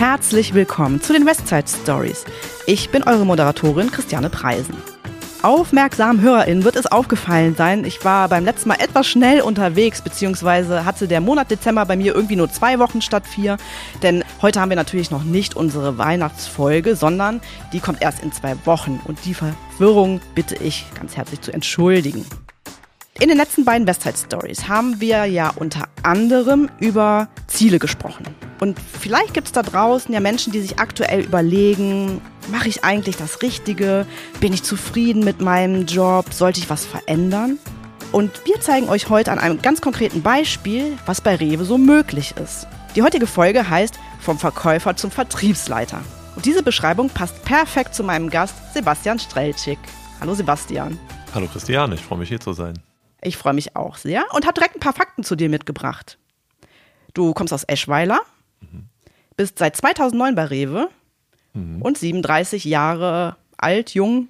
Herzlich willkommen zu den Westside Stories. Ich bin eure Moderatorin Christiane Preisen. Aufmerksamen HörerInnen wird es aufgefallen sein, ich war beim letzten Mal etwas schnell unterwegs, beziehungsweise hatte der Monat Dezember bei mir irgendwie nur zwei Wochen statt vier. Denn heute haben wir natürlich noch nicht unsere Weihnachtsfolge, sondern die kommt erst in zwei Wochen. Und die Verwirrung bitte ich ganz herzlich zu entschuldigen. In den letzten beiden Westside Stories haben wir ja unter anderem über Ziele gesprochen. Und vielleicht gibt es da draußen ja Menschen, die sich aktuell überlegen, mache ich eigentlich das Richtige? Bin ich zufrieden mit meinem Job? Sollte ich was verändern? Und wir zeigen euch heute an einem ganz konkreten Beispiel, was bei Rewe so möglich ist. Die heutige Folge heißt Vom Verkäufer zum Vertriebsleiter. Und diese Beschreibung passt perfekt zu meinem Gast Sebastian Strelczyk. Hallo Sebastian. Hallo Christian, ich freue mich hier zu sein. Ich freue mich auch sehr und habe direkt ein paar Fakten zu dir mitgebracht. Du kommst aus Eschweiler, mhm. bist seit 2009 bei Rewe mhm. und 37 Jahre alt, jung,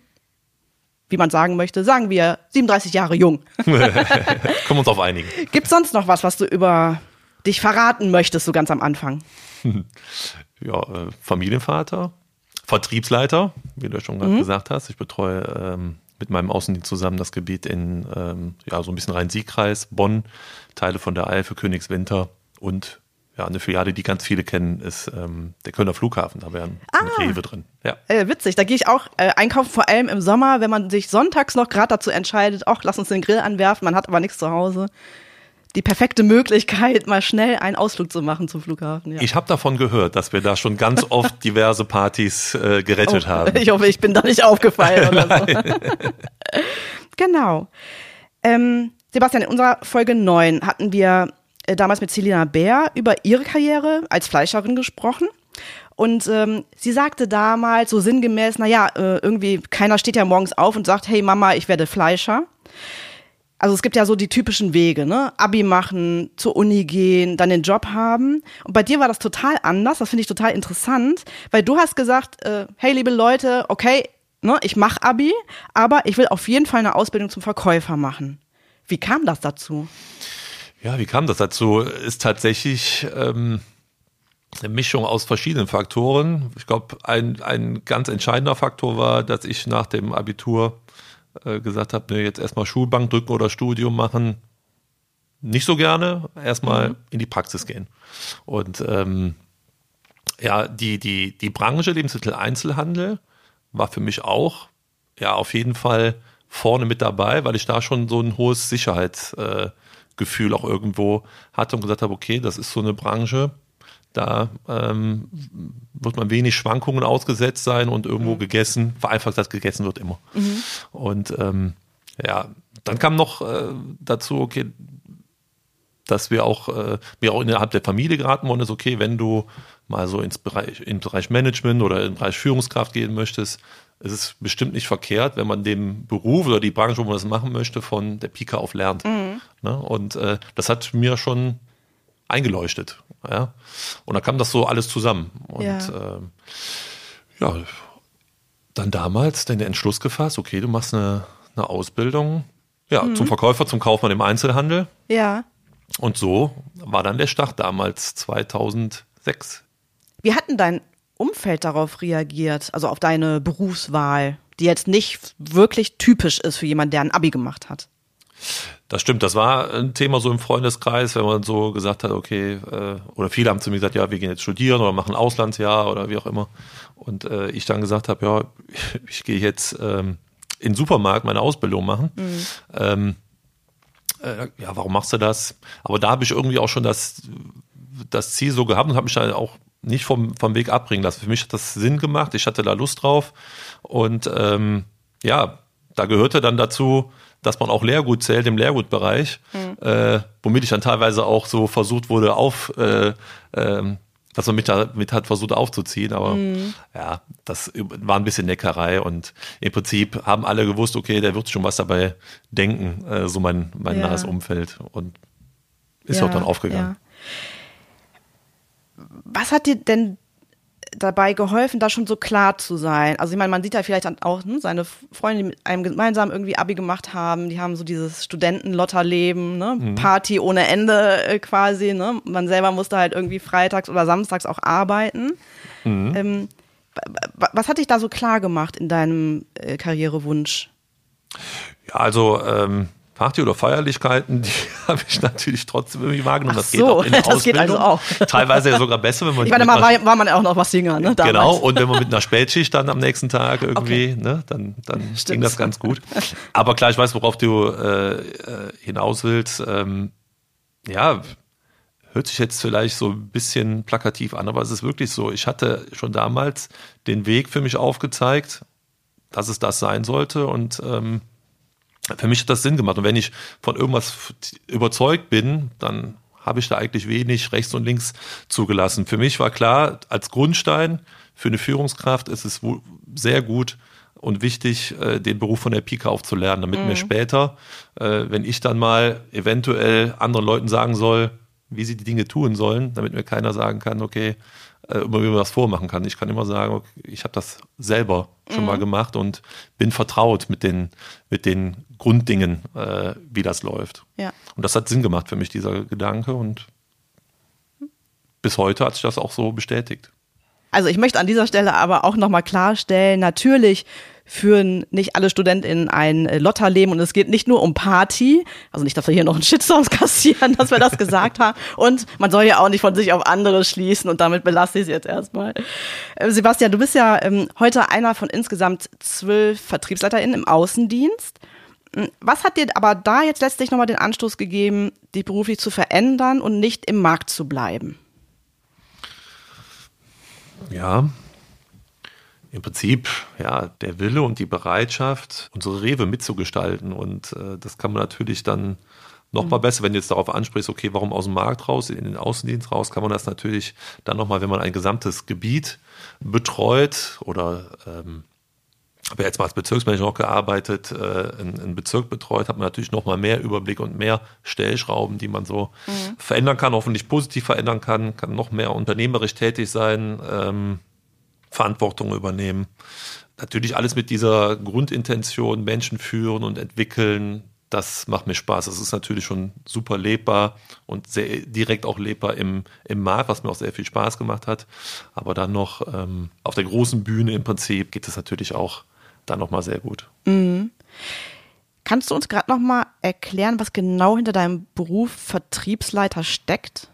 wie man sagen möchte, sagen wir 37 Jahre jung. Können uns auf einigen. Gibt es sonst noch was, was du über dich verraten möchtest, so ganz am Anfang? ja, äh, Familienvater, Vertriebsleiter, wie du schon gerade mhm. gesagt hast. Ich betreue ähm, mit meinem Außendienst zusammen das Gebiet in ähm, ja, so ein bisschen Rhein-Sieg-Kreis, Bonn, Teile von der Eifel, Königswinter und ja, eine Filiale, die ganz viele kennen, ist ähm, der Kölner Flughafen. Da wäre ein, ah, Rewe drin. Ja. Äh, witzig, da gehe ich auch äh, einkaufen, vor allem im Sommer, wenn man sich sonntags noch gerade dazu entscheidet, ach, lass uns den Grill anwerfen, man hat aber nichts zu Hause. Die perfekte Möglichkeit, mal schnell einen Ausflug zu machen zum Flughafen. Ja. Ich habe davon gehört, dass wir da schon ganz oft diverse Partys äh, gerettet oh, haben. Ich hoffe, ich bin da nicht aufgefallen oder so. genau. Ähm, Sebastian, in unserer Folge 9 hatten wir äh, damals mit Selina Bär über ihre Karriere als Fleischerin gesprochen. Und ähm, sie sagte damals so sinngemäß, naja, äh, irgendwie keiner steht ja morgens auf und sagt, hey Mama, ich werde Fleischer. Also es gibt ja so die typischen Wege, ne? Abi machen, zur Uni gehen, dann den Job haben. Und bei dir war das total anders. Das finde ich total interessant, weil du hast gesagt, äh, hey liebe Leute, okay, ne, ich mache Abi, aber ich will auf jeden Fall eine Ausbildung zum Verkäufer machen. Wie kam das dazu? Ja, wie kam das dazu? Ist tatsächlich ähm, eine Mischung aus verschiedenen Faktoren. Ich glaube, ein, ein ganz entscheidender Faktor war, dass ich nach dem Abitur äh, gesagt habe, ne, jetzt erstmal Schulbank drücken oder Studium machen. Nicht so gerne, erstmal mhm. in die Praxis gehen. Und ähm, ja, die, die, die Branche Lebensmittel-Einzelhandel war für mich auch ja auf jeden Fall vorne mit dabei, weil ich da schon so ein hohes Sicherheits- äh, Gefühl auch irgendwo hatte und gesagt habe, okay, das ist so eine Branche, da ähm, wird man wenig Schwankungen ausgesetzt sein und irgendwo mhm. gegessen, vereinfacht gesagt, gegessen wird immer. Mhm. Und ähm, ja, dann kam noch äh, dazu, okay, dass wir auch, äh, wir auch innerhalb der Familie geraten wurden, ist okay, wenn du mal so ins Bereich, in Bereich Management oder im Bereich Führungskraft gehen möchtest, es ist bestimmt nicht verkehrt, wenn man den Beruf oder die Branche, wo man das machen möchte, von der Pika auf lernt. Mhm. Ne? Und äh, das hat mir schon eingeleuchtet. Ja? Und da kam das so alles zusammen. Und ja, äh, ja dann damals den Entschluss gefasst, okay, du machst eine, eine Ausbildung ja, mhm. zum Verkäufer, zum Kaufmann im Einzelhandel. Ja. Und so war dann der Start damals 2006. Wie hatten dein Umfeld darauf reagiert, also auf deine Berufswahl, die jetzt nicht wirklich typisch ist für jemanden, der ein Abi gemacht hat? Das stimmt, das war ein Thema so im Freundeskreis, wenn man so gesagt hat, okay, äh, oder viele haben zu mir gesagt, ja, wir gehen jetzt studieren oder machen Auslandsjahr oder wie auch immer. Und äh, ich dann gesagt habe, ja, ich gehe jetzt ähm, in den Supermarkt meine Ausbildung machen. Mhm. Ähm, äh, ja, warum machst du das? Aber da habe ich irgendwie auch schon das, das Ziel so gehabt und habe mich dann auch nicht vom, vom Weg abbringen lassen. Für mich hat das Sinn gemacht, ich hatte da Lust drauf und ähm, ja, da gehörte dann dazu, dass man auch Lehrgut zählt im Lehrgutbereich, mhm. äh, womit ich dann teilweise auch so versucht wurde auf, äh, äh, dass man mich damit hat versucht aufzuziehen, aber mhm. ja, das war ein bisschen Neckerei und im Prinzip haben alle gewusst, okay, der wird schon was dabei denken, äh, so mein, mein ja. nahes Umfeld und ist ja, auch dann aufgegangen. Ja was hat dir denn dabei geholfen, da schon so klar zu sein? Also ich meine, man sieht ja vielleicht auch ne, seine Freunde, die mit einem gemeinsam irgendwie Abi gemacht haben, die haben so dieses Studentenlotterleben, ne? Mhm. Party ohne Ende äh, quasi. Ne? Man selber musste halt irgendwie freitags oder samstags auch arbeiten. Mhm. Ähm, was hat dich da so klar gemacht in deinem äh, Karrierewunsch? Ja, also ähm, Party oder Feierlichkeiten, die habe ich natürlich trotzdem irgendwie wahrgenommen. Das so, geht auch in der das Ausbildung. geht also auch. Teilweise ja sogar besser, wenn man. Ich meine, mal war, war man ja auch noch was jünger, ne? Damals. Genau, und wenn man mit einer Spätschicht dann am nächsten Tag irgendwie, okay. ne, dann, dann ging das ganz gut. Aber klar, ich weiß, worauf du äh, äh, hinaus willst. Ähm, ja, hört sich jetzt vielleicht so ein bisschen plakativ an, aber es ist wirklich so. Ich hatte schon damals den Weg für mich aufgezeigt, dass es das sein sollte und ähm, für mich hat das Sinn gemacht. Und wenn ich von irgendwas überzeugt bin, dann habe ich da eigentlich wenig rechts und links zugelassen. Für mich war klar, als Grundstein für eine Führungskraft ist es sehr gut und wichtig, äh, den Beruf von der Pike aufzulernen, damit mhm. mir später, äh, wenn ich dann mal eventuell anderen Leuten sagen soll, wie sie die Dinge tun sollen, damit mir keiner sagen kann, okay, äh, wie man das vormachen kann. Ich kann immer sagen, ich habe das selber schon mhm. mal gemacht und bin vertraut mit den, mit den Grunddingen, äh, wie das läuft. Ja. Und das hat Sinn gemacht für mich, dieser Gedanke. Und bis heute hat sich das auch so bestätigt. Also ich möchte an dieser Stelle aber auch nochmal klarstellen, natürlich führen nicht alle StudentInnen ein äh, Lotterleben und es geht nicht nur um Party, also nicht, dass wir hier noch einen Shitstorm kassieren, dass wir das gesagt haben und man soll ja auch nicht von sich auf andere schließen und damit belasse ich es jetzt erstmal. Äh, Sebastian, du bist ja ähm, heute einer von insgesamt zwölf VertriebsleiterInnen im Außendienst. Hm, was hat dir aber da jetzt letztlich nochmal den Anstoß gegeben, dich beruflich zu verändern und nicht im Markt zu bleiben? Ja, im Prinzip ja der Wille und die Bereitschaft, unsere Rewe mitzugestalten. Und äh, das kann man natürlich dann noch mal mhm. besser, wenn du jetzt darauf ansprichst, okay, warum aus dem Markt raus, in den Außendienst raus, kann man das natürlich dann noch mal, wenn man ein gesamtes Gebiet betreut oder ähm, habe jetzt mal als Bezirksmanager noch gearbeitet, äh, einen Bezirk betreut, hat man natürlich noch mal mehr Überblick und mehr Stellschrauben, die man so mhm. verändern kann, hoffentlich positiv verändern kann, kann noch mehr unternehmerisch tätig sein. Ähm, Verantwortung übernehmen. Natürlich alles mit dieser Grundintention, Menschen führen und entwickeln, das macht mir Spaß. Das ist natürlich schon super lebbar und sehr direkt auch lebbar im, im Markt, was mir auch sehr viel Spaß gemacht hat. Aber dann noch ähm, auf der großen Bühne im Prinzip geht es natürlich auch dann nochmal sehr gut. Mhm. Kannst du uns gerade nochmal erklären, was genau hinter deinem Beruf Vertriebsleiter steckt?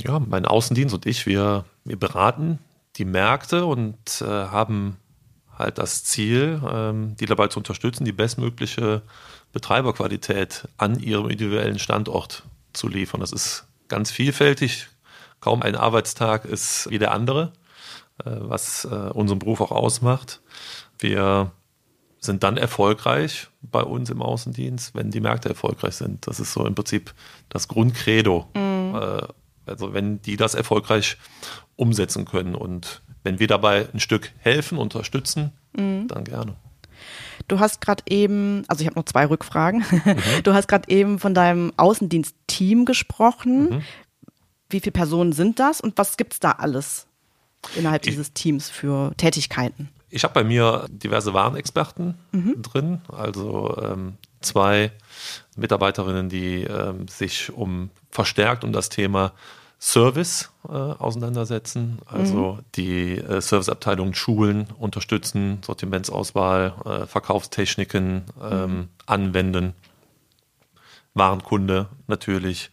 Ja, mein Außendienst und ich, wir wir beraten die Märkte und äh, haben halt das Ziel, ähm, die dabei zu unterstützen, die bestmögliche Betreiberqualität an ihrem individuellen Standort zu liefern. Das ist ganz vielfältig. Kaum ein Arbeitstag ist wie der andere, äh, was äh, unseren Beruf auch ausmacht. Wir sind dann erfolgreich bei uns im Außendienst, wenn die Märkte erfolgreich sind. Das ist so im Prinzip das Grundcredo. Mhm. Äh, also wenn die das erfolgreich umsetzen können. Und wenn wir dabei ein Stück helfen, unterstützen, mhm. dann gerne. Du hast gerade eben, also ich habe noch zwei Rückfragen. Mhm. Du hast gerade eben von deinem Außendienst-Team gesprochen. Mhm. Wie viele Personen sind das und was gibt es da alles innerhalb ich, dieses Teams für Tätigkeiten? Ich habe bei mir diverse Warenexperten mhm. drin, also ähm, zwei Mitarbeiterinnen, die ähm, sich um verstärkt um das Thema Service äh, auseinandersetzen, also mhm. die äh, Serviceabteilungen schulen, unterstützen, Sortimentsauswahl, äh, Verkaufstechniken ähm, mhm. anwenden, Warenkunde natürlich,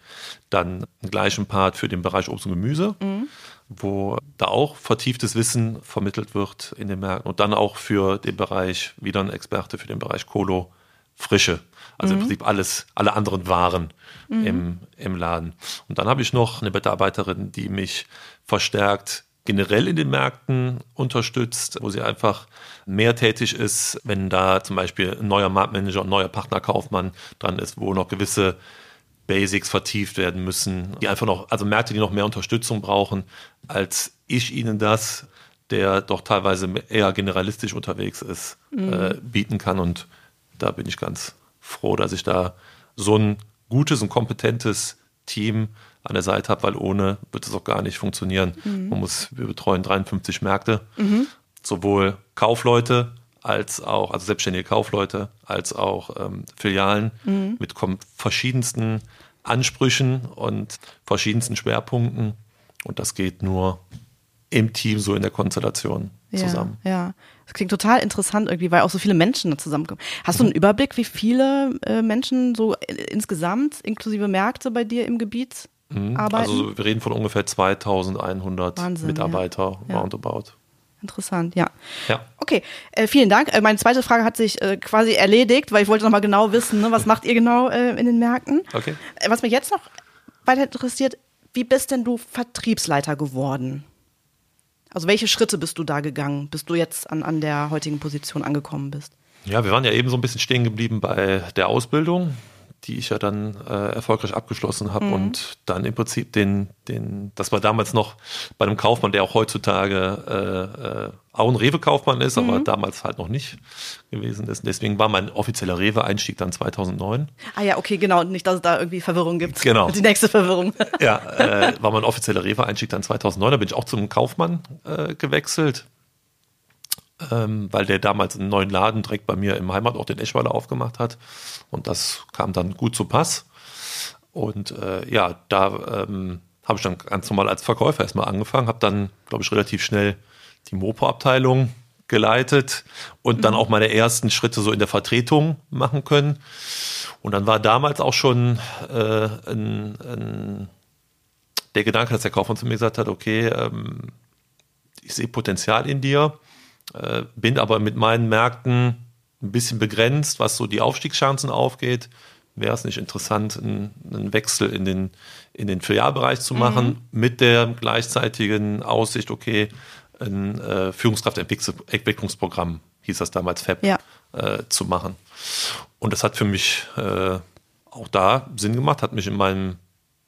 dann einen gleichen Part für den Bereich Obst und Gemüse, mhm. wo da auch vertieftes Wissen vermittelt wird in den Märkten und dann auch für den Bereich, wieder ein Experte für den Bereich Kolo, Frische. Also mhm. im Prinzip alles, alle anderen Waren mhm. im, im Laden. Und dann habe ich noch eine Mitarbeiterin, die mich verstärkt generell in den Märkten unterstützt, wo sie einfach mehr tätig ist, wenn da zum Beispiel ein neuer Marktmanager, ein neuer Partnerkaufmann dran ist, wo noch gewisse Basics vertieft werden müssen, die einfach noch, also Märkte, die noch mehr Unterstützung brauchen, als ich ihnen das, der doch teilweise eher generalistisch unterwegs ist, mhm. äh, bieten kann. Und da bin ich ganz froh, dass ich da so ein gutes und kompetentes Team an der Seite habe, weil ohne wird es auch gar nicht funktionieren. Mhm. Man muss, wir betreuen 53 Märkte, mhm. sowohl Kaufleute als auch, also selbstständige Kaufleute, als auch ähm, Filialen mhm. mit verschiedensten Ansprüchen und verschiedensten Schwerpunkten. Und das geht nur im Team, so in der Konstellation zusammen. Ja, ja. Das klingt total interessant irgendwie, weil auch so viele Menschen zusammenkommen. Hast du einen Überblick, wie viele äh, Menschen so insgesamt, inklusive Märkte bei dir im Gebiet mhm. arbeiten? Also wir reden von ungefähr 2100 Wahnsinn, Mitarbeiter ja. roundabout. Interessant, ja. Ja. Okay, äh, vielen Dank. Äh, meine zweite Frage hat sich äh, quasi erledigt, weil ich wollte nochmal genau wissen, ne, was macht ihr genau äh, in den Märkten? Okay. Äh, was mich jetzt noch weiter interessiert, wie bist denn du Vertriebsleiter geworden? Also welche Schritte bist du da gegangen, bis du jetzt an, an der heutigen Position angekommen bist? Ja, wir waren ja eben so ein bisschen stehen geblieben bei der Ausbildung die ich ja dann äh, erfolgreich abgeschlossen habe mhm. und dann im Prinzip den, den, das war damals noch bei einem Kaufmann, der auch heutzutage äh, äh, auch ein Rewe-Kaufmann ist, mhm. aber damals halt noch nicht gewesen ist. Deswegen war mein offizieller Rewe-Einstieg dann 2009. Ah ja, okay, genau, nicht, dass es da irgendwie Verwirrung gibt. Genau. Die nächste Verwirrung. Ja, äh, war mein offizieller Rewe-Einstieg dann 2009. Da bin ich auch zum Kaufmann äh, gewechselt ähm, weil der damals einen neuen Laden direkt bei mir im Heimatort in Eschweiler aufgemacht hat. Und das kam dann gut zu Pass. Und äh, ja, da ähm, habe ich dann ganz normal als Verkäufer erstmal angefangen, habe dann, glaube ich, relativ schnell die Mopo-Abteilung geleitet und mhm. dann auch meine ersten Schritte so in der Vertretung machen können. Und dann war damals auch schon äh, ein, ein, der Gedanke, dass der Kaufmann zu mir gesagt hat, okay, ähm, ich sehe Potenzial in dir äh, bin aber mit meinen Märkten ein bisschen begrenzt, was so die Aufstiegschancen aufgeht. Wäre es nicht interessant, einen, einen, Wechsel in den, in den Filialbereich zu machen, mhm. mit der gleichzeitigen Aussicht, okay, ein äh, Führungskraftentwicklungsprogramm, hieß das damals FEP, ja. äh, zu machen. Und das hat für mich äh, auch da Sinn gemacht, hat mich in meinem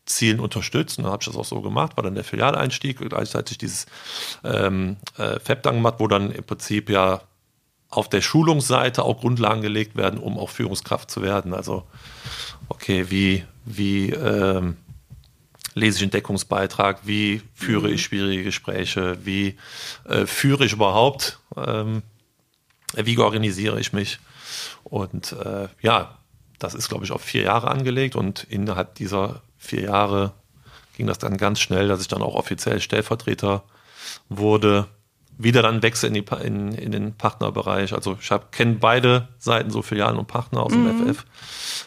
Zielen unterstützt. Und dann habe ich das auch so gemacht, war dann der Filialeinstieg, gleichzeitig dieses ähm, äh, FAB dann gemacht, wo dann im Prinzip ja auf der Schulungsseite auch Grundlagen gelegt werden, um auch Führungskraft zu werden. Also, okay, wie, wie ähm, lese ich einen Deckungsbeitrag, wie führe ich schwierige Gespräche, wie äh, führe ich überhaupt, ähm, wie organisiere ich mich. Und äh, ja, das ist, glaube ich, auf vier Jahre angelegt und innerhalb dieser vier Jahre ging das dann ganz schnell, dass ich dann auch offiziell Stellvertreter wurde. Wieder dann Wechsel in, die, in, in den Partnerbereich. Also ich kenne beide Seiten, so Filialen und Partner aus mhm. dem FF,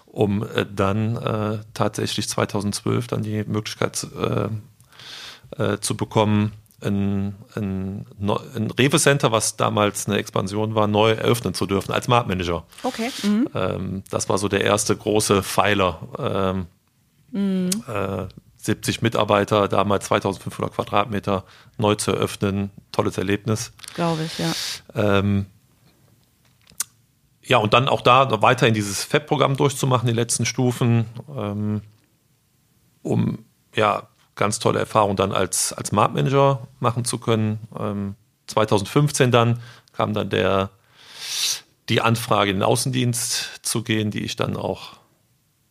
um äh, dann äh, tatsächlich 2012 dann die Möglichkeit äh, äh, zu bekommen, ein, ein, ein Rewe-Center, was damals eine Expansion war, neu eröffnen zu dürfen als Marktmanager. Okay. Mhm. Ähm, das war so der erste große Pfeiler. Ähm, Mhm. Äh, 70 Mitarbeiter, damals 2500 Quadratmeter, neu zu eröffnen. Tolles Erlebnis. Glaube ich, ja. Ähm, ja, und dann auch da weiter in dieses FEP-Programm durchzumachen, die letzten Stufen, ähm, um ja ganz tolle Erfahrungen dann als, als Marktmanager machen zu können. Ähm, 2015 dann kam dann der, die Anfrage, in den Außendienst zu gehen, die ich dann auch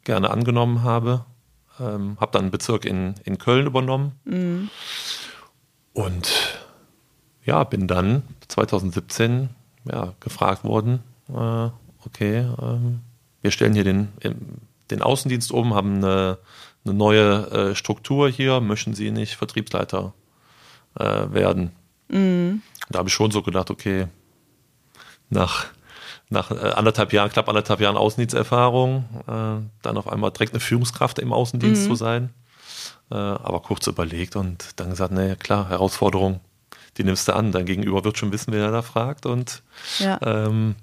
gerne angenommen habe. Ähm, habe dann einen Bezirk in, in Köln übernommen. Mhm. Und ja, bin dann 2017 ja, gefragt worden, äh, okay, ähm, wir stellen hier den, den Außendienst um, haben eine, eine neue äh, Struktur hier, möchten Sie nicht Vertriebsleiter äh, werden? Mhm. Da habe ich schon so gedacht, okay, nach nach äh, anderthalb Jahren, knapp anderthalb Jahren Außendiensterfahrung, äh, dann auf einmal direkt eine Führungskraft im Außendienst mhm. zu sein. Äh, aber kurz überlegt und dann gesagt, nee, klar, Herausforderung, die nimmst du an. Dein Gegenüber wird schon wissen, wer er da fragt und ja. ähm,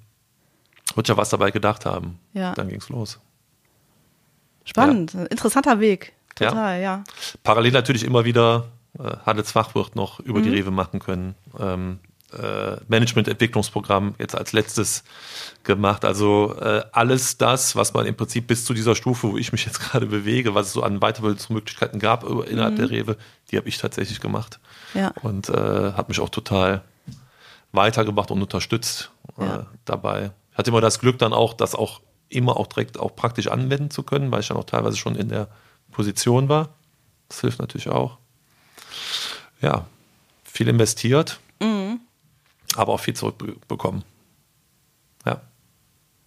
wird ja was dabei gedacht haben. Ja. Dann ging's los. Spannend, ja. interessanter Weg. Total, ja. ja. Parallel natürlich immer wieder äh, Handelsfachwirt noch über mhm. die Rewe machen können. Ähm, äh, Management-Entwicklungsprogramm jetzt als letztes gemacht. Also äh, alles das, was man im Prinzip bis zu dieser Stufe, wo ich mich jetzt gerade bewege, was es so an Weiterbildungsmöglichkeiten gab innerhalb mhm. der Rewe, die habe ich tatsächlich gemacht. Ja. Und äh, hat mich auch total weitergebracht und unterstützt äh, ja. dabei. Ich hatte immer das Glück dann auch, das auch immer auch direkt auch praktisch anwenden zu können, weil ich dann auch teilweise schon in der Position war. Das hilft natürlich auch. Ja, viel investiert. Aber auch viel zurückbekommen. Ja.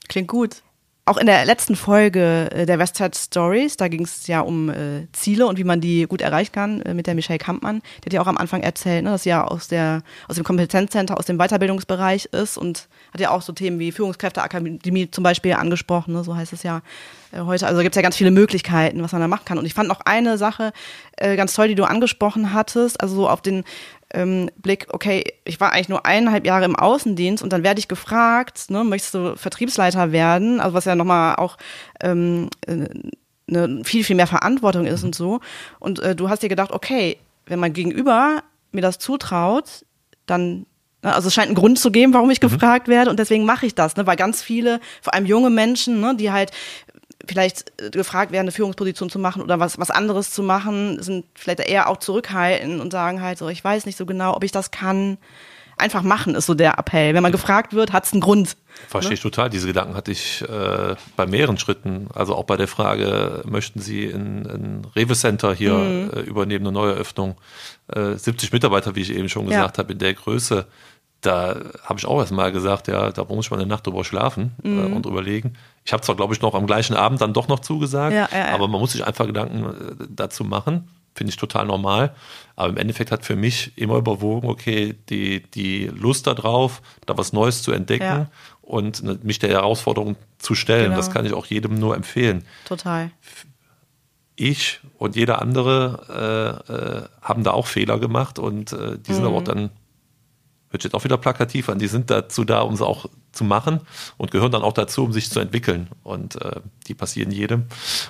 Klingt gut. Auch in der letzten Folge äh, der Westside Stories, da ging es ja um äh, Ziele und wie man die gut erreichen kann äh, mit der Michelle Kampmann. Die hat ja auch am Anfang erzählt, ne, dass sie ja aus, der, aus dem Kompetenzcenter, aus dem Weiterbildungsbereich ist und hat ja auch so Themen wie Führungskräfteakademie zum Beispiel angesprochen, ne, so heißt es ja heute. Also gibt es ja ganz viele Möglichkeiten, was man da machen kann. Und ich fand noch eine Sache äh, ganz toll, die du angesprochen hattest, also so auf den ähm, Blick, okay, ich war eigentlich nur eineinhalb Jahre im Außendienst und dann werde ich gefragt, ne, möchtest du Vertriebsleiter werden? Also was ja nochmal auch ähm, eine viel, viel mehr Verantwortung ist und so. Und äh, du hast dir gedacht, okay, wenn mein Gegenüber mir das zutraut, dann ne, also es scheint einen Grund zu geben, warum ich mhm. gefragt werde und deswegen mache ich das, ne? weil ganz viele, vor allem junge Menschen, ne, die halt vielleicht äh, gefragt werden, eine Führungsposition zu machen oder was, was anderes zu machen, sind vielleicht eher auch zurückhaltend und sagen halt so, ich weiß nicht so genau, ob ich das kann. Einfach machen ist so der Appell. Wenn man gefragt wird, hat es einen Grund. Verstehe ne? ich total. Diese Gedanken hatte ich äh, bei mehreren Schritten. Also auch bei der Frage, möchten Sie ein, ein Rewe Center hier mhm. äh, übernehmen, eine Neueröffnung? Äh, 70 Mitarbeiter, wie ich eben schon gesagt ja. habe, in der Größe da habe ich auch erst mal gesagt, ja, da muss ich mal eine Nacht drüber schlafen äh, mhm. äh, und überlegen. Ich habe zwar, glaube ich, noch am gleichen Abend dann doch noch zugesagt, ja, ja, ja. aber man muss sich einfach Gedanken äh, dazu machen. Finde ich total normal. Aber im Endeffekt hat für mich immer überwogen, okay, die, die Lust darauf, da was Neues zu entdecken und ne, mich der Herausforderung zu stellen. Genau. Das kann ich auch jedem nur empfehlen. Total. Ich und jeder andere äh, äh, haben da auch Fehler gemacht und äh, die sind mhm. aber auch dann hört jetzt auch wieder plakativ an, die sind dazu da, um sie auch zu machen und gehören dann auch dazu, um sich zu entwickeln. Und äh, die passieren jedem.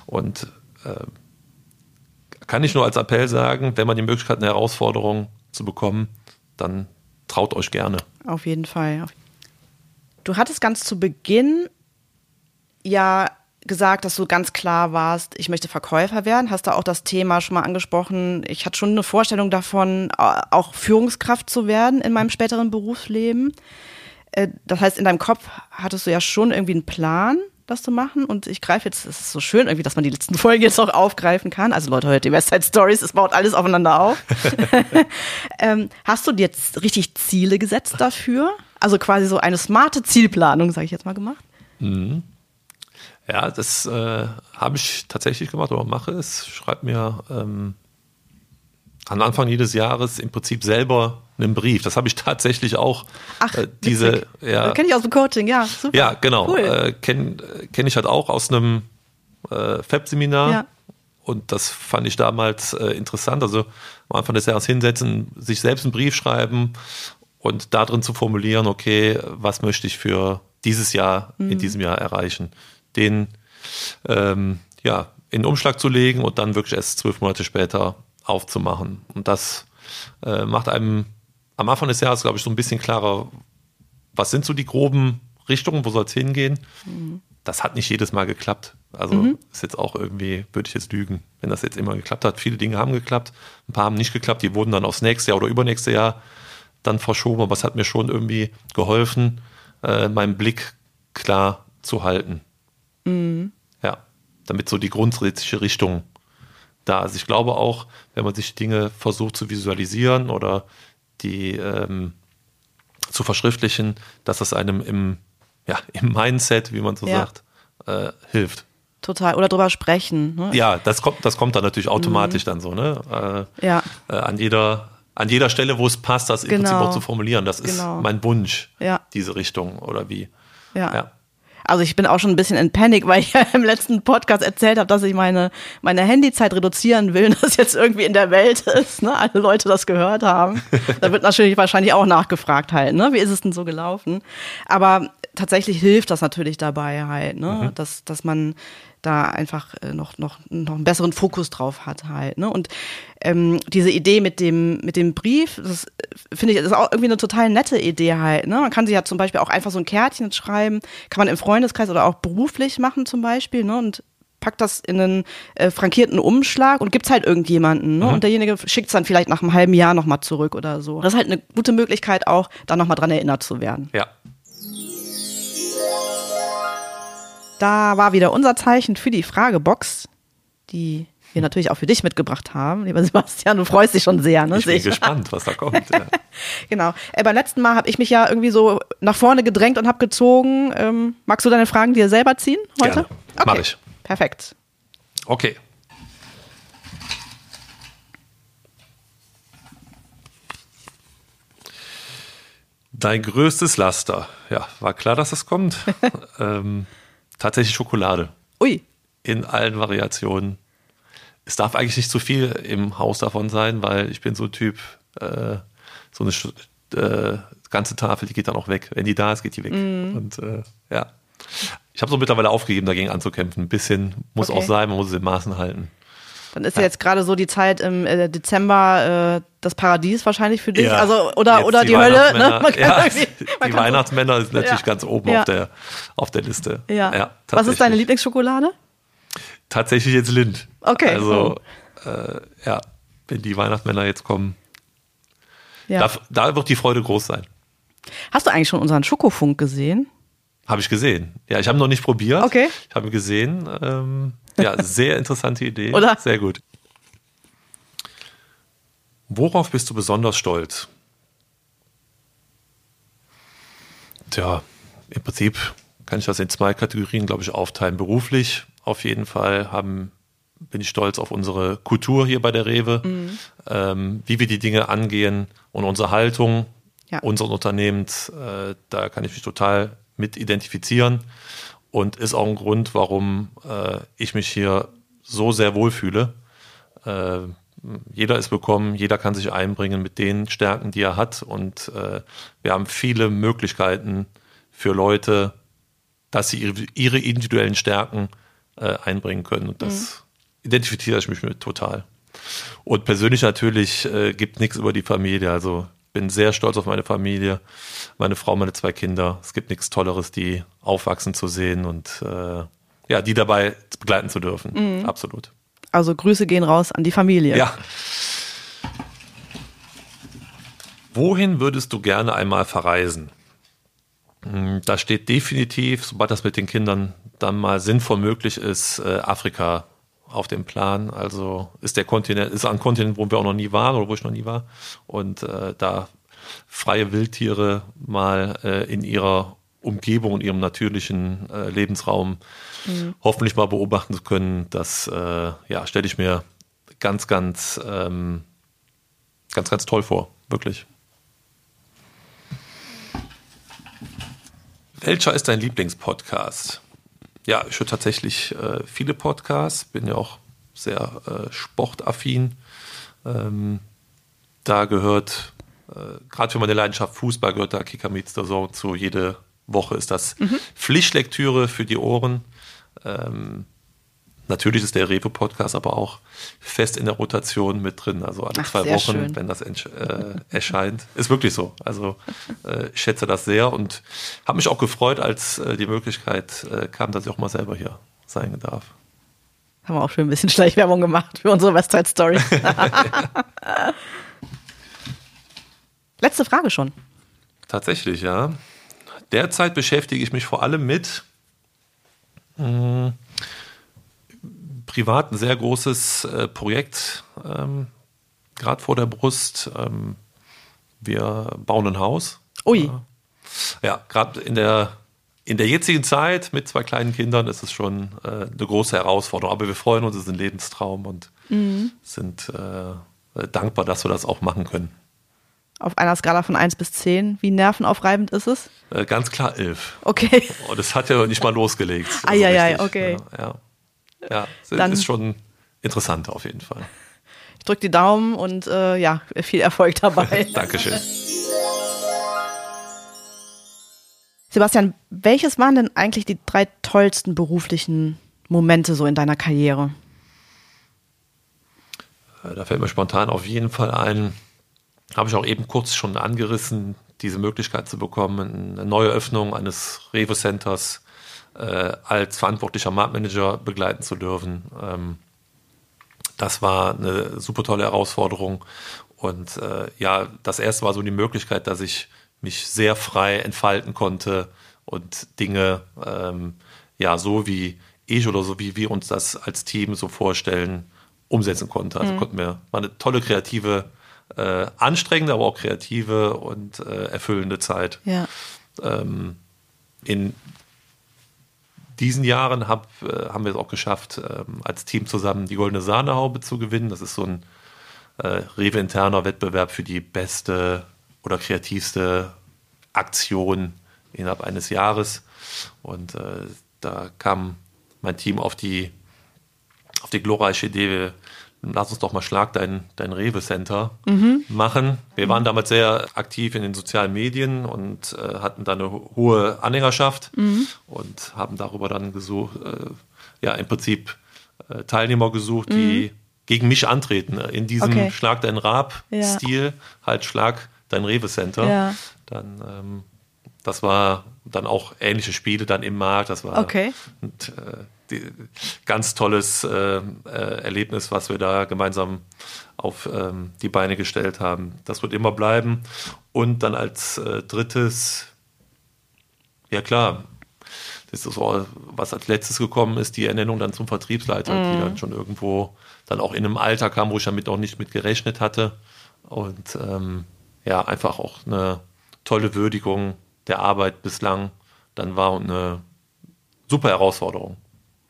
Und äh, kann ich nur als Appell sagen, wenn man die Möglichkeit eine Herausforderung zu bekommen, dann traut euch gerne. Auf jeden Fall. Du hattest ganz zu Beginn ja gesagt, dass du ganz klar warst, ich möchte Verkäufer werden. Hast du auch das Thema schon mal angesprochen? Ich hatte schon eine Vorstellung davon, auch Führungskraft zu werden in meinem späteren Berufsleben. Äh, das heißt, in deinem Kopf hattest du ja schon irgendwie einen Plan, das zu machen. Und ich greife jetzt, es ist so schön irgendwie, dass man die letzten Folgen jetzt auch aufgreifen kann. Also Leute, hört die Westside Stories, es baut alles aufeinander auf. ähm, hast du dir jetzt richtig Ziele gesetzt dafür? Also quasi so eine smarte Zielplanung, sage ich jetzt mal, gemacht? Mhm. Ja, das äh, habe ich tatsächlich gemacht oder mache es. Schreibe mir ähm, am Anfang jedes Jahres im Prinzip selber einen Brief. Das habe ich tatsächlich auch. Ach, äh, diese, ja, kenne ich aus dem Coaching, ja, super. Ja, genau. Cool. Äh, kenne kenn ich halt auch aus einem äh, FAB-Seminar. Ja. Und das fand ich damals äh, interessant. Also am Anfang des Jahres hinsetzen, sich selbst einen Brief schreiben und darin zu formulieren, okay, was möchte ich für dieses Jahr, mhm. in diesem Jahr erreichen den ähm, ja, in den Umschlag zu legen und dann wirklich erst zwölf Monate später aufzumachen. Und das äh, macht einem am Anfang des Jahres, glaube ich, so ein bisschen klarer, was sind so die groben Richtungen, wo soll es hingehen. Mhm. Das hat nicht jedes Mal geklappt. Also mhm. ist jetzt auch irgendwie, würde ich jetzt lügen, wenn das jetzt immer geklappt hat. Viele Dinge haben geklappt, ein paar haben nicht geklappt, die wurden dann aufs nächste Jahr oder übernächste Jahr dann verschoben, aber es hat mir schon irgendwie geholfen, äh, meinen Blick klar zu halten. Mhm. Ja, damit so die grundsätzliche Richtung da ist. Ich glaube auch, wenn man sich Dinge versucht zu visualisieren oder die ähm, zu verschriftlichen, dass das einem im, ja, im Mindset, wie man so ja. sagt, äh, hilft. Total. Oder drüber sprechen. Ne? Ja, das kommt, das kommt dann natürlich automatisch mhm. dann so, ne? Äh, ja. Äh, an jeder, an jeder Stelle, wo es passt, das genau. im Prinzip auch zu formulieren. Das genau. ist mein Wunsch, ja. diese Richtung oder wie. Ja. ja. Also ich bin auch schon ein bisschen in Panik, weil ich ja im letzten Podcast erzählt habe, dass ich meine, meine Handyzeit reduzieren will, dass jetzt irgendwie in der Welt ist, ne? alle Leute das gehört haben. Da wird natürlich wahrscheinlich auch nachgefragt halt, ne? Wie ist es denn so gelaufen? Aber tatsächlich hilft das natürlich dabei halt, ne? Mhm. Dass, dass man da einfach äh, noch, noch, noch einen besseren Fokus drauf hat halt. Ne? Und ähm, diese Idee mit dem, mit dem Brief, das äh, finde ich, das ist auch irgendwie eine total nette Idee halt. Ne? Man kann sich ja zum Beispiel auch einfach so ein Kärtchen schreiben, kann man im Freundeskreis oder auch beruflich machen zum Beispiel, ne? Und packt das in einen äh, frankierten Umschlag und gibt's halt irgendjemanden. Ne? Mhm. Und derjenige schickt's dann vielleicht nach einem halben Jahr nochmal zurück oder so. Das ist halt eine gute Möglichkeit auch, da nochmal dran erinnert zu werden. Ja, da war wieder unser Zeichen für die Fragebox. Die wir natürlich auch für dich mitgebracht haben. Lieber Sebastian, du freust dich schon sehr, ne? Ich bin gespannt, was da kommt. Ja. genau. Äh, beim letzten Mal habe ich mich ja irgendwie so nach vorne gedrängt und habe gezogen. Ähm, magst du deine Fragen dir selber ziehen heute? Gerne. Okay. Mach ich. Perfekt. Okay. Dein größtes Laster. Ja, war klar, dass das kommt. ähm, tatsächlich Schokolade. Ui. In allen Variationen. Es darf eigentlich nicht zu viel im Haus davon sein, weil ich bin so ein Typ, äh, so eine äh, ganze Tafel, die geht dann auch weg. Wenn die da ist, geht die weg. Mm. Und äh, ja. Ich habe so mittlerweile aufgegeben, dagegen anzukämpfen. Ein bisschen muss okay. auch sein, man muss es in Maßen halten. Dann ist ja, jetzt gerade so die Zeit im äh, Dezember äh, das Paradies wahrscheinlich für dich. Ja, also oder oder die, die Hölle. Ne? Ja, die Weihnachtsmänner sind natürlich ja. ganz oben auf der auf der Liste. Ja. Was ist deine Lieblingsschokolade? Tatsächlich jetzt Lind. Okay. Also oh. äh, ja, wenn die Weihnachtsmänner jetzt kommen, da, da wird die Freude groß sein. Hast du eigentlich schon unseren Schokofunk gesehen? Habe ich gesehen. Ja, ich habe noch nicht probiert. Okay. Ich habe ihn gesehen. Ähm, ja, sehr interessante Idee. Oder? Sehr gut. Worauf bist du besonders stolz? Tja, im Prinzip kann ich das in zwei Kategorien, glaube ich, aufteilen. Beruflich auf jeden Fall haben, bin ich stolz auf unsere Kultur hier bei der Rewe, mhm. ähm, wie wir die Dinge angehen und unsere Haltung ja. unseren Unternehmens. Äh, da kann ich mich total mit identifizieren und ist auch ein Grund, warum äh, ich mich hier so sehr wohlfühle. Äh, jeder ist bekommen, jeder kann sich einbringen mit den Stärken, die er hat und äh, wir haben viele Möglichkeiten für Leute, dass sie ihre, ihre individuellen Stärken äh, einbringen können und das mhm. identifiziere ich mich mit total. Und persönlich natürlich äh, gibt nichts über die Familie. Also bin sehr stolz auf meine Familie, meine Frau, meine zwei Kinder. Es gibt nichts Tolleres, die aufwachsen zu sehen und äh, ja, die dabei begleiten zu dürfen. Mhm. Absolut. Also Grüße gehen raus an die Familie. Ja. Wohin würdest du gerne einmal verreisen? Hm, da steht definitiv, sobald das mit den Kindern dann mal sinnvoll möglich ist, äh, Afrika auf dem Plan. Also ist der Kontinent, ist ein Kontinent, wo wir auch noch nie waren oder wo ich noch nie war. Und äh, da freie Wildtiere mal äh, in ihrer Umgebung, in ihrem natürlichen äh, Lebensraum mhm. hoffentlich mal beobachten zu können, das äh, ja, stelle ich mir ganz, ganz, ähm, ganz, ganz toll vor, wirklich. Welcher ist dein Lieblingspodcast? Ja, ich höre tatsächlich äh, viele Podcasts, bin ja auch sehr äh, sportaffin. Ähm, da gehört, äh, gerade für meine Leidenschaft Fußball, gehört da Kicker Meets the Zone zu. Jede Woche ist das mhm. Pflichtlektüre für die Ohren. Ähm, Natürlich ist der Rewe-Podcast aber auch fest in der Rotation mit drin, also alle Ach, zwei Wochen, schön. wenn das äh, erscheint. Ist wirklich so. Also äh, ich schätze das sehr und habe mich auch gefreut, als äh, die Möglichkeit äh, kam, dass ich auch mal selber hier sein darf. Haben wir auch schon ein bisschen Schleichwerbung gemacht für unsere Westside Story. Letzte Frage schon. Tatsächlich, ja. Derzeit beschäftige ich mich vor allem mit mh, hm, privat ein sehr großes äh, Projekt, ähm, gerade vor der Brust. Ähm, wir bauen ein Haus. Ui. Äh, ja, gerade in der, in der jetzigen Zeit mit zwei kleinen Kindern ist es schon äh, eine große Herausforderung. Aber wir freuen uns, es ist ein Lebenstraum und mhm. sind äh, dankbar, dass wir das auch machen können. Auf einer Skala von 1 bis 10, wie nervenaufreibend ist es? Äh, ganz klar 11. Okay. Und es hat ja nicht mal losgelegt. Eieiei, also okay. Ja, ja. Ja, Dann, ist schon interessant auf jeden Fall. Ich drücke die Daumen und äh, ja, viel Erfolg dabei. Dankeschön. Sebastian, welches waren denn eigentlich die drei tollsten beruflichen Momente so in deiner Karriere? Äh, da fällt mir spontan auf jeden Fall ein, habe ich auch eben kurz schon angerissen, diese Möglichkeit zu bekommen, eine neue Öffnung eines Rewe Centers äh, als verantwortlicher Marktmanager begleiten zu dürfen. Ähm, das war eine super tolle Herausforderung. Und äh, ja, das erste war so die Möglichkeit, dass ich mich sehr frei entfalten konnte und Dinge ähm, ja so wie ich oder so wie wir uns das als Team so vorstellen, umsetzen konnte. Also mhm. konnten wir, war eine tolle kreative, äh, anstrengende, aber auch kreative und äh, erfüllende Zeit. Ja. Ähm, in diesen Jahren hab, äh, haben wir es auch geschafft, ähm, als Team zusammen die Goldene Sahnehaube zu gewinnen. Das ist so ein äh, Rewe-interner Wettbewerb für die beste oder kreativste Aktion innerhalb eines Jahres. Und äh, da kam mein Team auf die, auf die glorreiche Idee, lass uns doch mal Schlag dein, dein Rewe-Center mhm. machen. Wir waren damals sehr aktiv in den sozialen Medien und äh, hatten da eine hohe Anhängerschaft mhm. und haben darüber dann gesucht, äh, ja, im Prinzip äh, Teilnehmer gesucht, mhm. die gegen mich antreten, äh, in diesem okay. Schlag dein Rab-Stil, ja. halt Schlag dein Rewe-Center. Ja. Dann, ähm, das war dann auch ähnliche Spiele dann im Markt, das war okay. und, äh, die, ganz tolles äh, äh, Erlebnis, was wir da gemeinsam auf ähm, die Beine gestellt haben. Das wird immer bleiben. Und dann als äh, drittes, ja klar, das ist so, was als letztes gekommen ist, die Ernennung dann zum Vertriebsleiter, mm. die mhm. dann schon irgendwo dann auch in einem Alter kam, wo ich damit auch nicht mit gerechnet hatte. Und ähm, ja, einfach auch eine tolle Würdigung der Arbeit bislang dann war und eine super Herausforderung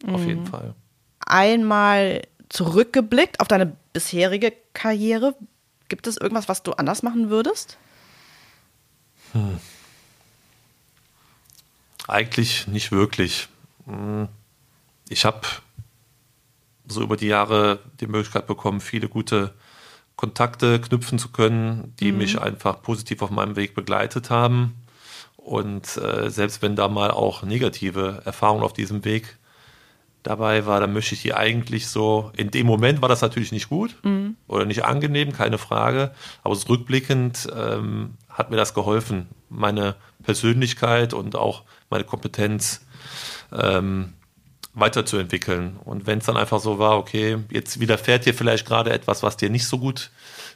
mhm. auf jeden Fall. Einmal zurückgeblickt auf deine bisherige Karriere, gibt es irgendwas, was du anders machen würdest? Hm. Eigentlich nicht wirklich. Hm. Ich habe so über die Jahre die Möglichkeit bekommen, viele gute Kontakte knüpfen zu können, die mhm. mich einfach positiv auf meinem Weg begleitet haben. Und äh, selbst wenn da mal auch negative Erfahrungen auf diesem Weg dabei war, dann möchte ich die eigentlich so, in dem Moment war das natürlich nicht gut mhm. oder nicht angenehm, keine Frage, aber rückblickend ähm, hat mir das geholfen, meine Persönlichkeit und auch meine Kompetenz ähm, weiterzuentwickeln. Und wenn es dann einfach so war, okay, jetzt widerfährt dir vielleicht gerade etwas, was dir nicht so gut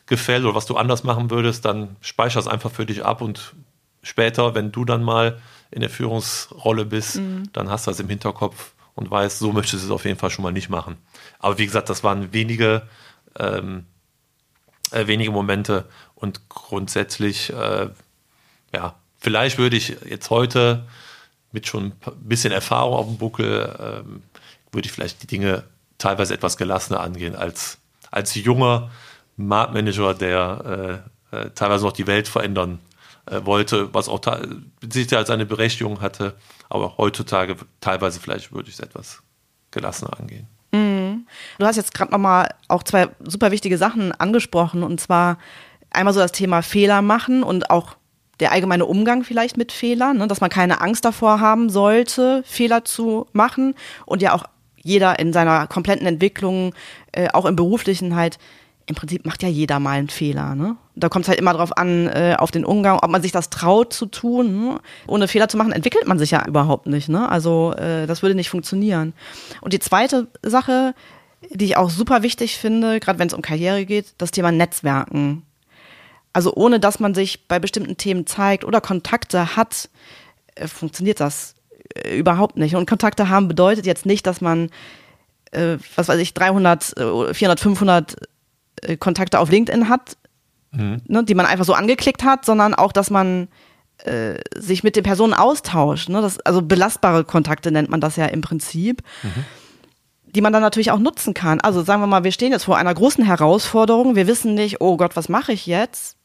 gefällt oder was du anders machen würdest, dann speicher es einfach für dich ab und später, wenn du dann mal in der Führungsrolle bist, mhm. dann hast du das im Hinterkopf und weißt, so möchtest du es auf jeden Fall schon mal nicht machen. Aber wie gesagt, das waren wenige, ähm, äh, wenige Momente und grundsätzlich, äh, ja, vielleicht würde ich jetzt heute mit schon ein bisschen Erfahrung auf dem Buckel, ähm, würde ich vielleicht die Dinge teilweise etwas gelassener angehen als, als junger Marktmanager, der äh, äh, teilweise noch die Welt verändern äh, wollte, was auch sicher als eine Berechtigung hatte. Aber heutzutage teilweise vielleicht würde ich es etwas gelassener angehen. Mhm. Du hast jetzt gerade nochmal auch zwei super wichtige Sachen angesprochen und zwar einmal so das Thema Fehler machen und auch der allgemeine Umgang vielleicht mit Fehlern, ne, dass man keine Angst davor haben sollte, Fehler zu machen und ja auch jeder in seiner kompletten Entwicklung, äh, auch im beruflichen halt, im Prinzip macht ja jeder mal einen Fehler. Ne? Da kommt es halt immer drauf an, äh, auf den Umgang, ob man sich das traut zu tun. Ne? Ohne Fehler zu machen, entwickelt man sich ja überhaupt nicht. Ne? Also äh, das würde nicht funktionieren. Und die zweite Sache, die ich auch super wichtig finde, gerade wenn es um Karriere geht, das Thema Netzwerken. Also ohne dass man sich bei bestimmten Themen zeigt oder Kontakte hat, äh, funktioniert das äh, überhaupt nicht. Und Kontakte haben bedeutet jetzt nicht, dass man, äh, was weiß ich, 300, 400, 500 Kontakte auf LinkedIn hat, mhm. ne, die man einfach so angeklickt hat, sondern auch, dass man äh, sich mit den Personen austauscht. Ne? Das, also belastbare Kontakte nennt man das ja im Prinzip. Mhm die man dann natürlich auch nutzen kann. Also sagen wir mal, wir stehen jetzt vor einer großen Herausforderung. Wir wissen nicht, oh Gott, was mache ich jetzt?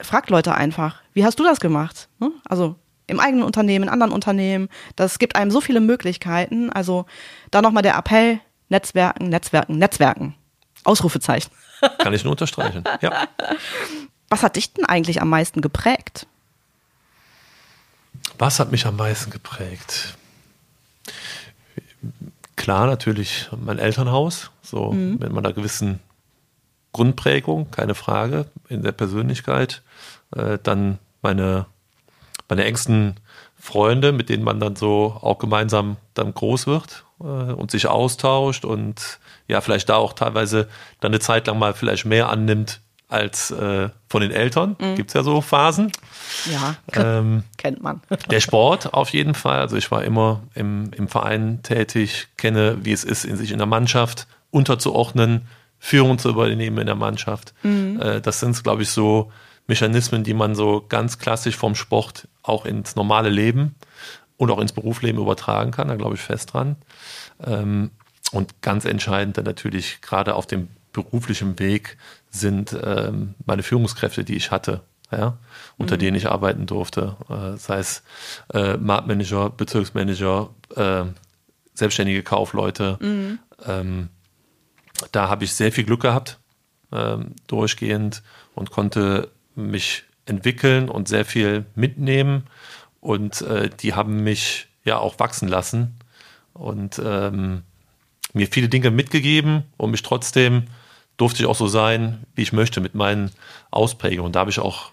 fragt Leute einfach, wie hast du das gemacht? Ne? Also im eigenen Unternehmen, in anderen Unternehmen. Das gibt einem so viele Möglichkeiten. Also da nochmal der Appell, Netzwerken, Netzwerken, Netzwerken. Ausrufezeichen. Kann ich nur unterstreichen, ja. Was hat dich denn eigentlich am meisten geprägt? Was hat mich am meisten geprägt? Klar, natürlich mein Elternhaus, so mhm. mit meiner gewissen Grundprägung, keine Frage, in der Persönlichkeit. Äh, dann meine, meine engsten Freunde, mit denen man dann so auch gemeinsam dann groß wird äh, und sich austauscht und ja, vielleicht da auch teilweise dann eine Zeit lang mal vielleicht mehr annimmt, als äh, von den Eltern. Mhm. Gibt es ja so Phasen. Ja, ähm, kennt man. der Sport auf jeden Fall. Also ich war immer im, im Verein tätig, kenne, wie es ist, in sich in der Mannschaft unterzuordnen, Führung zu übernehmen in der Mannschaft. Mhm. Äh, das sind, glaube ich, so Mechanismen, die man so ganz klassisch vom Sport auch ins normale Leben und auch ins Berufsleben übertragen kann. Da glaube ich fest dran. Ähm, und ganz entscheidend dann natürlich gerade auf dem beruflichen Weg sind ähm, meine Führungskräfte, die ich hatte, ja, unter mhm. denen ich arbeiten durfte, äh, sei es äh, Marktmanager, Bezirksmanager, äh, selbstständige Kaufleute. Mhm. Ähm, da habe ich sehr viel Glück gehabt, ähm, durchgehend und konnte mich entwickeln und sehr viel mitnehmen. Und äh, die haben mich ja auch wachsen lassen und ähm, mir viele Dinge mitgegeben und mich trotzdem durfte ich auch so sein, wie ich möchte, mit meinen Ausprägungen. Und da habe ich auch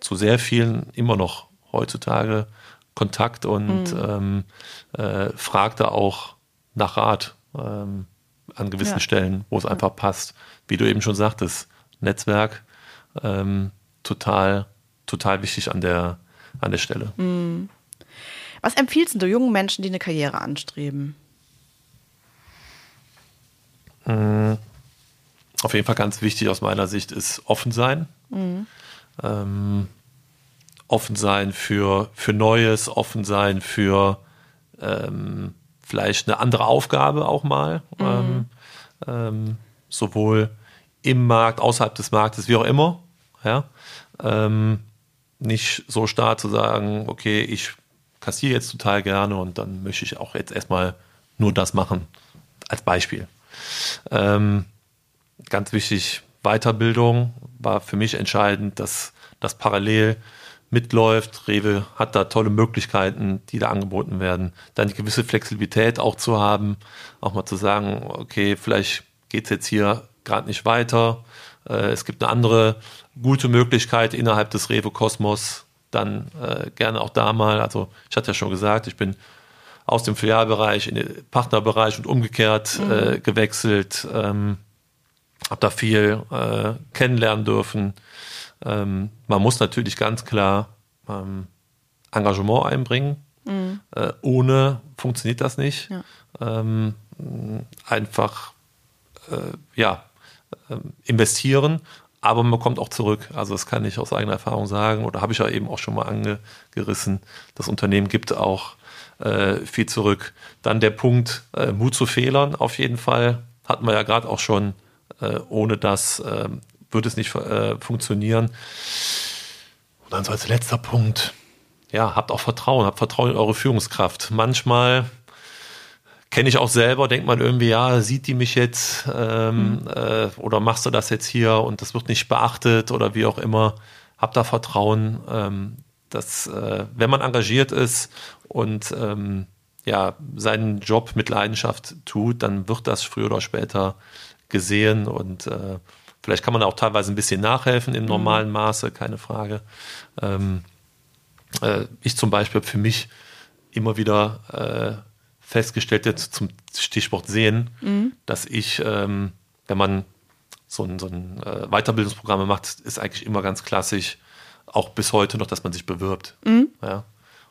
zu sehr vielen immer noch heutzutage Kontakt und mhm. ähm, äh, fragte auch nach Rat ähm, an gewissen ja. Stellen, wo es ja. einfach passt. Wie du eben schon sagtest, Netzwerk ähm, total, total wichtig an der, an der Stelle. Mhm. Was empfiehlst du jungen Menschen, die eine Karriere anstreben? Mhm auf jeden Fall ganz wichtig aus meiner Sicht ist offen sein. Mhm. Ähm, offen sein für, für Neues, offen sein für ähm, vielleicht eine andere Aufgabe auch mal. Mhm. Ähm, ähm sowohl im Markt, außerhalb des Marktes, wie auch immer. Ja? Ähm, nicht so stark zu sagen, okay, ich kassiere jetzt total gerne und dann möchte ich auch jetzt erstmal nur das machen, als Beispiel. Ähm, ganz wichtig, Weiterbildung war für mich entscheidend, dass das parallel mitläuft. Rewe hat da tolle Möglichkeiten, die da angeboten werden. Dann die gewisse Flexibilität auch zu haben, auch mal zu sagen, okay, vielleicht geht es jetzt hier gerade nicht weiter. Äh, es gibt eine andere gute Möglichkeit innerhalb des Rewe-Kosmos, dann äh, gerne auch da mal. Also ich hatte ja schon gesagt, ich bin aus dem Filialbereich in den Partnerbereich und umgekehrt mhm. äh, gewechselt. Ähm, habe da viel äh, kennenlernen dürfen. Ähm, man muss natürlich ganz klar ähm, Engagement einbringen. Mhm. Äh, ohne funktioniert das nicht. Ja. Ähm, einfach äh, ja ähm, investieren, aber man kommt auch zurück. Also das kann ich aus eigener Erfahrung sagen oder habe ich ja eben auch schon mal angerissen. Das Unternehmen gibt auch äh, viel zurück. Dann der Punkt äh, Mut zu Fehlern auf jeden Fall hatten wir ja gerade auch schon äh, ohne das äh, wird es nicht äh, funktionieren. Und dann so als letzter Punkt, ja, habt auch Vertrauen, habt Vertrauen in eure Führungskraft. Manchmal kenne ich auch selber, denkt man irgendwie, ja, sieht die mich jetzt ähm, mhm. äh, oder machst du das jetzt hier und das wird nicht beachtet oder wie auch immer. Habt da Vertrauen, ähm, dass äh, wenn man engagiert ist und ähm, ja, seinen Job mit Leidenschaft tut, dann wird das früher oder später gesehen und äh, vielleicht kann man auch teilweise ein bisschen nachhelfen im mhm. normalen Maße, keine Frage. Ähm, äh, ich zum Beispiel für mich immer wieder äh, festgestellt, jetzt zum Stichwort Sehen, mhm. dass ich, ähm, wenn man so ein, so ein äh, Weiterbildungsprogramm macht, ist eigentlich immer ganz klassisch, auch bis heute noch, dass man sich bewirbt. Mhm. Ja.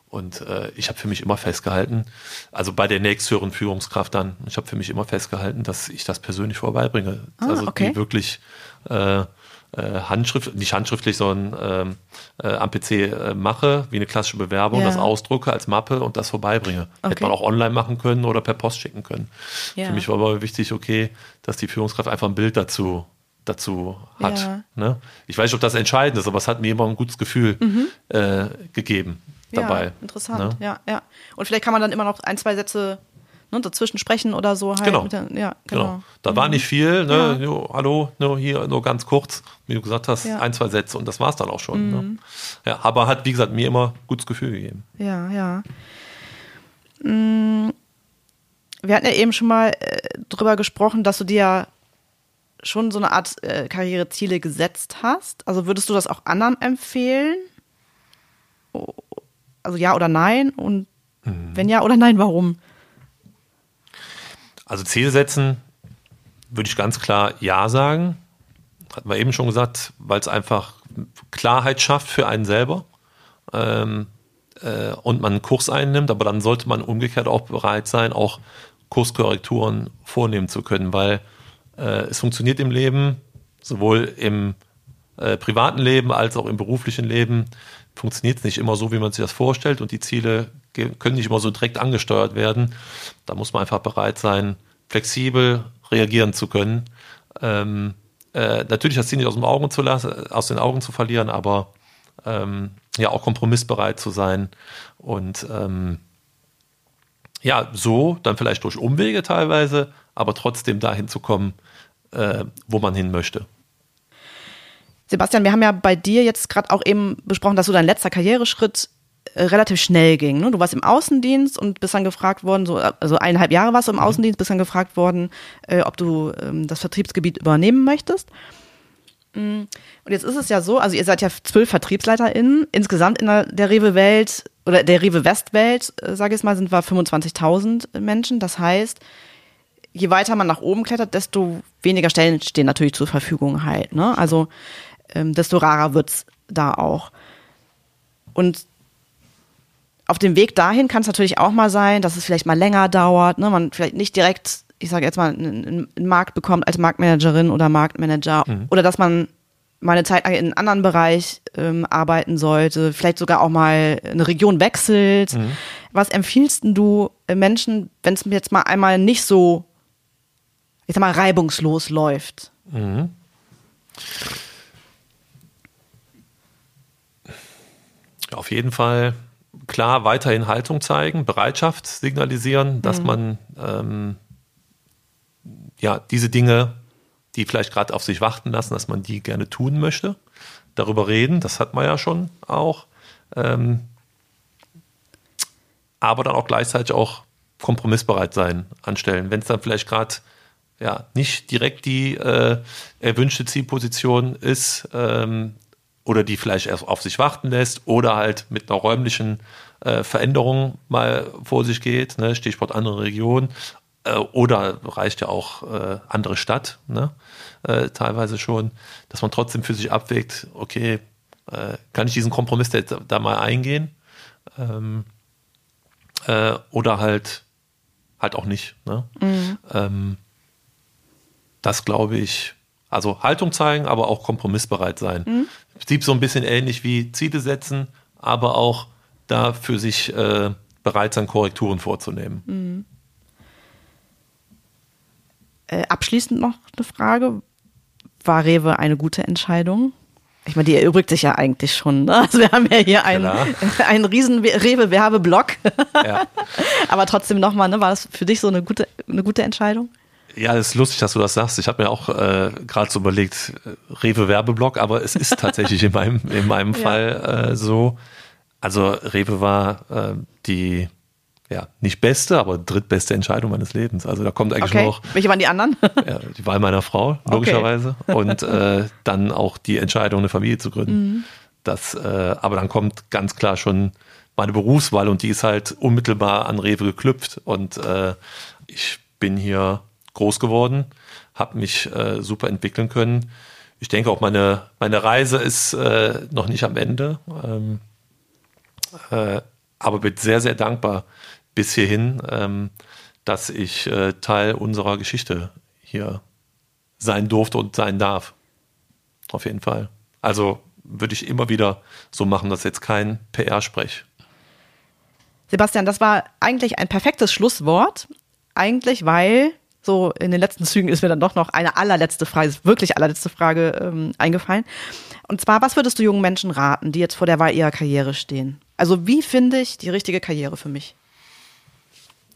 Und äh, ich habe für mich immer festgehalten, also bei der nächsthöheren Führungskraft dann, ich habe für mich immer festgehalten, dass ich das persönlich vorbeibringe. Ah, also okay. die wirklich äh, äh, handschrift, nicht handschriftlich, sondern äh, äh, am PC äh, mache, wie eine klassische Bewerbung, ja. das ausdrucke als Mappe und das vorbeibringe. Okay. Hätte man auch online machen können oder per Post schicken können. Ja. Für mich war aber wichtig, okay, dass die Führungskraft einfach ein Bild dazu dazu hat. Ja. Ne? Ich weiß nicht, ob das entscheidend ist, aber es hat mir immer ein gutes Gefühl mhm. äh, gegeben dabei. Ja, interessant, ne? ja, ja. Und vielleicht kann man dann immer noch ein, zwei Sätze ne, dazwischen sprechen oder so halt. Genau. Der, ja, genau. genau. Da mhm. war nicht viel, ne? Ja. Jo, hallo, nur hier nur ganz kurz, wie du gesagt hast, ja. ein, zwei Sätze und das war es dann auch schon. Ne? Mhm. Ne? Ja, aber hat, wie gesagt, mir immer gutes Gefühl gegeben. Ja, ja. Mhm. Wir hatten ja eben schon mal äh, drüber gesprochen, dass du dir schon so eine Art äh, Karriereziele gesetzt hast. Also würdest du das auch anderen empfehlen? Also ja oder nein? Und mhm. wenn ja oder nein, warum? Also Ziel setzen würde ich ganz klar ja sagen. hat man eben schon gesagt, weil es einfach Klarheit schafft für einen selber ähm, äh, und man einen Kurs einnimmt, aber dann sollte man umgekehrt auch bereit sein, auch Kurskorrekturen vornehmen zu können, weil äh, es funktioniert im Leben, sowohl im äh, privaten Leben als auch im beruflichen Leben, funktioniert es nicht immer so, wie man sich das vorstellt und die Ziele können nicht immer so direkt angesteuert werden. Da muss man einfach bereit sein, flexibel reagieren zu können. Ähm, äh, natürlich das Ziel nicht aus, dem Augen zu lassen, aus den Augen zu verlieren, aber ähm, ja auch kompromissbereit zu sein und ähm, ja, so dann vielleicht durch Umwege teilweise, aber trotzdem dahin zu kommen, äh, wo man hin möchte. Sebastian, wir haben ja bei dir jetzt gerade auch eben besprochen, dass so dein letzter Karriereschritt äh, relativ schnell ging. Ne? Du warst im Außendienst und bist dann gefragt worden, so, also eineinhalb Jahre warst du im mhm. Außendienst, bist dann gefragt worden, äh, ob du ähm, das Vertriebsgebiet übernehmen möchtest. Mm. Und jetzt ist es ja so, also ihr seid ja zwölf VertriebsleiterInnen. Insgesamt in der, der Rewe-Welt oder der Rewe-West-Welt, äh, sage ich jetzt mal, sind wir 25.000 Menschen. Das heißt, je weiter man nach oben klettert, desto weniger Stellen stehen natürlich zur Verfügung halt. Ne? Also ähm, desto rarer wird's da auch. Und auf dem Weg dahin kann es natürlich auch mal sein, dass es vielleicht mal länger dauert, ne? man vielleicht nicht direkt, ich sage jetzt mal, einen, einen, Markt bekommt als Marktmanagerin oder Marktmanager mhm. oder dass man mal eine Zeit lang in einem anderen Bereich ähm, arbeiten sollte, vielleicht sogar auch mal eine Region wechselt. Mhm. Was empfiehlst du äh, Menschen, wenn es jetzt mal einmal nicht so, ich sag mal, reibungslos läuft? Mhm. Auf jeden Fall klar weiterhin Haltung zeigen, Bereitschaft signalisieren, dass mhm. man ähm, ja diese Dinge, die vielleicht gerade auf sich warten lassen, dass man die gerne tun möchte. Darüber reden, das hat man ja schon auch. Ähm, aber dann auch gleichzeitig auch kompromissbereit sein anstellen. Wenn es dann vielleicht gerade ja nicht direkt die äh, erwünschte Zielposition ist, ähm, oder die vielleicht erst auf sich warten lässt oder halt mit einer räumlichen äh, Veränderung mal vor sich geht, ne? Stichwort andere Region. Äh, oder reicht ja auch äh, andere Stadt, ne? Äh, teilweise schon, dass man trotzdem für sich abwägt, okay, äh, kann ich diesen Kompromiss da, da mal eingehen? Ähm, äh, oder halt halt auch nicht. Ne? Mhm. Ähm, das glaube ich, also Haltung zeigen, aber auch kompromissbereit sein. Mhm. Prinzip so ein bisschen ähnlich wie Ziele setzen, aber auch da für sich äh, bereit sein, Korrekturen vorzunehmen. Mhm. Äh, abschließend noch eine Frage. War Rewe eine gute Entscheidung? Ich meine, die erübrigt sich ja eigentlich schon. Ne? Also wir haben ja hier einen, einen riesen Rewe-Werbeblock. Ja. Aber trotzdem nochmal, ne, war das für dich so eine gute, eine gute Entscheidung? Ja, es ist lustig, dass du das sagst. Ich habe mir auch äh, gerade so überlegt, äh, Rewe Werbeblock, aber es ist tatsächlich in meinem, in meinem ja. Fall äh, so. Also Rewe war äh, die ja, nicht beste, aber drittbeste Entscheidung meines Lebens. Also da kommt eigentlich okay. noch. Welche waren die anderen? ja, die Wahl meiner Frau, logischerweise. Okay. Und äh, dann auch die Entscheidung, eine Familie zu gründen. Mhm. Das, äh, aber dann kommt ganz klar schon meine Berufswahl und die ist halt unmittelbar an Rewe geklüpft. Und äh, ich bin hier groß geworden, habe mich äh, super entwickeln können. Ich denke auch meine, meine Reise ist äh, noch nicht am Ende, ähm, äh, aber bin sehr, sehr dankbar bis hierhin, ähm, dass ich äh, Teil unserer Geschichte hier sein durfte und sein darf. Auf jeden Fall. Also würde ich immer wieder so machen, dass jetzt kein PR-Sprech. Sebastian, das war eigentlich ein perfektes Schlusswort. Eigentlich, weil so in den letzten Zügen ist mir dann doch noch eine allerletzte Frage, wirklich allerletzte Frage ähm, eingefallen. Und zwar, was würdest du jungen Menschen raten, die jetzt vor der Wahl ihrer Karriere stehen? Also wie finde ich die richtige Karriere für mich?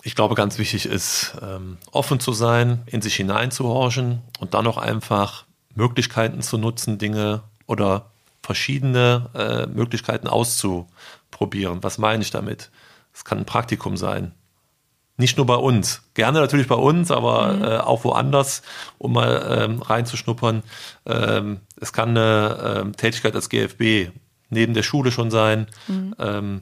Ich glaube, ganz wichtig ist, ähm, offen zu sein, in sich hineinzuhorchen und dann auch einfach Möglichkeiten zu nutzen, Dinge oder verschiedene äh, Möglichkeiten auszuprobieren. Was meine ich damit? Es kann ein Praktikum sein, nicht nur bei uns. Gerne natürlich bei uns, aber mhm. äh, auch woanders, um mal ähm, reinzuschnuppern. Ähm, es kann eine ähm, Tätigkeit als GFB neben der Schule schon sein. Mhm. Ähm,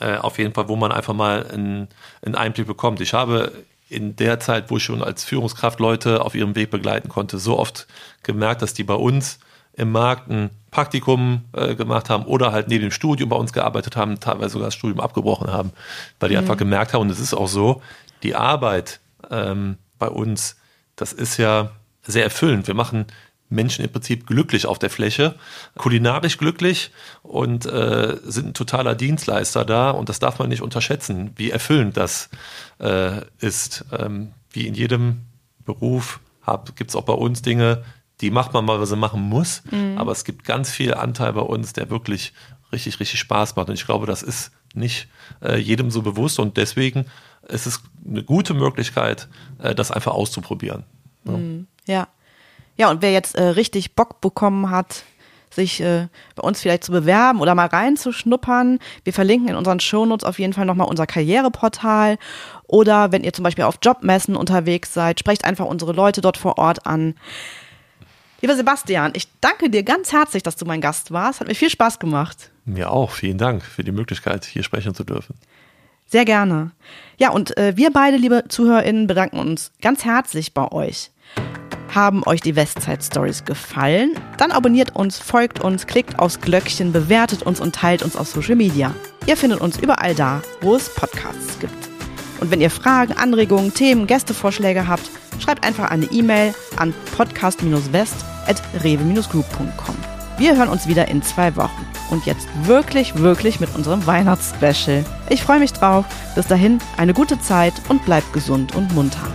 äh, auf jeden Fall, wo man einfach mal einen, einen Einblick bekommt. Ich habe in der Zeit, wo ich schon als Führungskraft Leute auf ihrem Weg begleiten konnte, so oft gemerkt, dass die bei uns im Markt ein Praktikum äh, gemacht haben oder halt neben dem Studium bei uns gearbeitet haben, teilweise sogar das Studium abgebrochen haben, weil die mhm. einfach gemerkt haben, und es ist auch so, die Arbeit ähm, bei uns, das ist ja sehr erfüllend. Wir machen Menschen im Prinzip glücklich auf der Fläche, kulinarisch glücklich und äh, sind ein totaler Dienstleister da und das darf man nicht unterschätzen, wie erfüllend das äh, ist. Ähm, wie in jedem Beruf gibt es auch bei uns Dinge, die macht man mal, was sie machen muss, mhm. aber es gibt ganz viel Anteil bei uns, der wirklich richtig, richtig Spaß macht und ich glaube, das ist nicht äh, jedem so bewusst und deswegen ist es eine gute Möglichkeit, äh, das einfach auszuprobieren. Ja. Mhm. ja. Ja, und wer jetzt äh, richtig Bock bekommen hat, sich äh, bei uns vielleicht zu bewerben oder mal reinzuschnuppern. Wir verlinken in unseren Shownotes auf jeden Fall nochmal unser Karriereportal. Oder wenn ihr zum Beispiel auf Jobmessen unterwegs seid, sprecht einfach unsere Leute dort vor Ort an. Lieber Sebastian, ich danke dir ganz herzlich, dass du mein Gast warst. Hat mir viel Spaß gemacht. Mir auch. Vielen Dank für die Möglichkeit, hier sprechen zu dürfen. Sehr gerne. Ja, und äh, wir beide, liebe ZuhörerInnen, bedanken uns ganz herzlich bei euch. Haben euch die Westside Stories gefallen? Dann abonniert uns, folgt uns, klickt aufs Glöckchen, bewertet uns und teilt uns auf Social Media. Ihr findet uns überall da, wo es Podcasts gibt. Und wenn ihr Fragen, Anregungen, Themen, Gästevorschläge habt, schreibt einfach eine E-Mail an podcast-west.rewe-group.com. Wir hören uns wieder in zwei Wochen. Und jetzt wirklich, wirklich mit unserem Weihnachtsspecial. Ich freue mich drauf. Bis dahin eine gute Zeit und bleibt gesund und munter.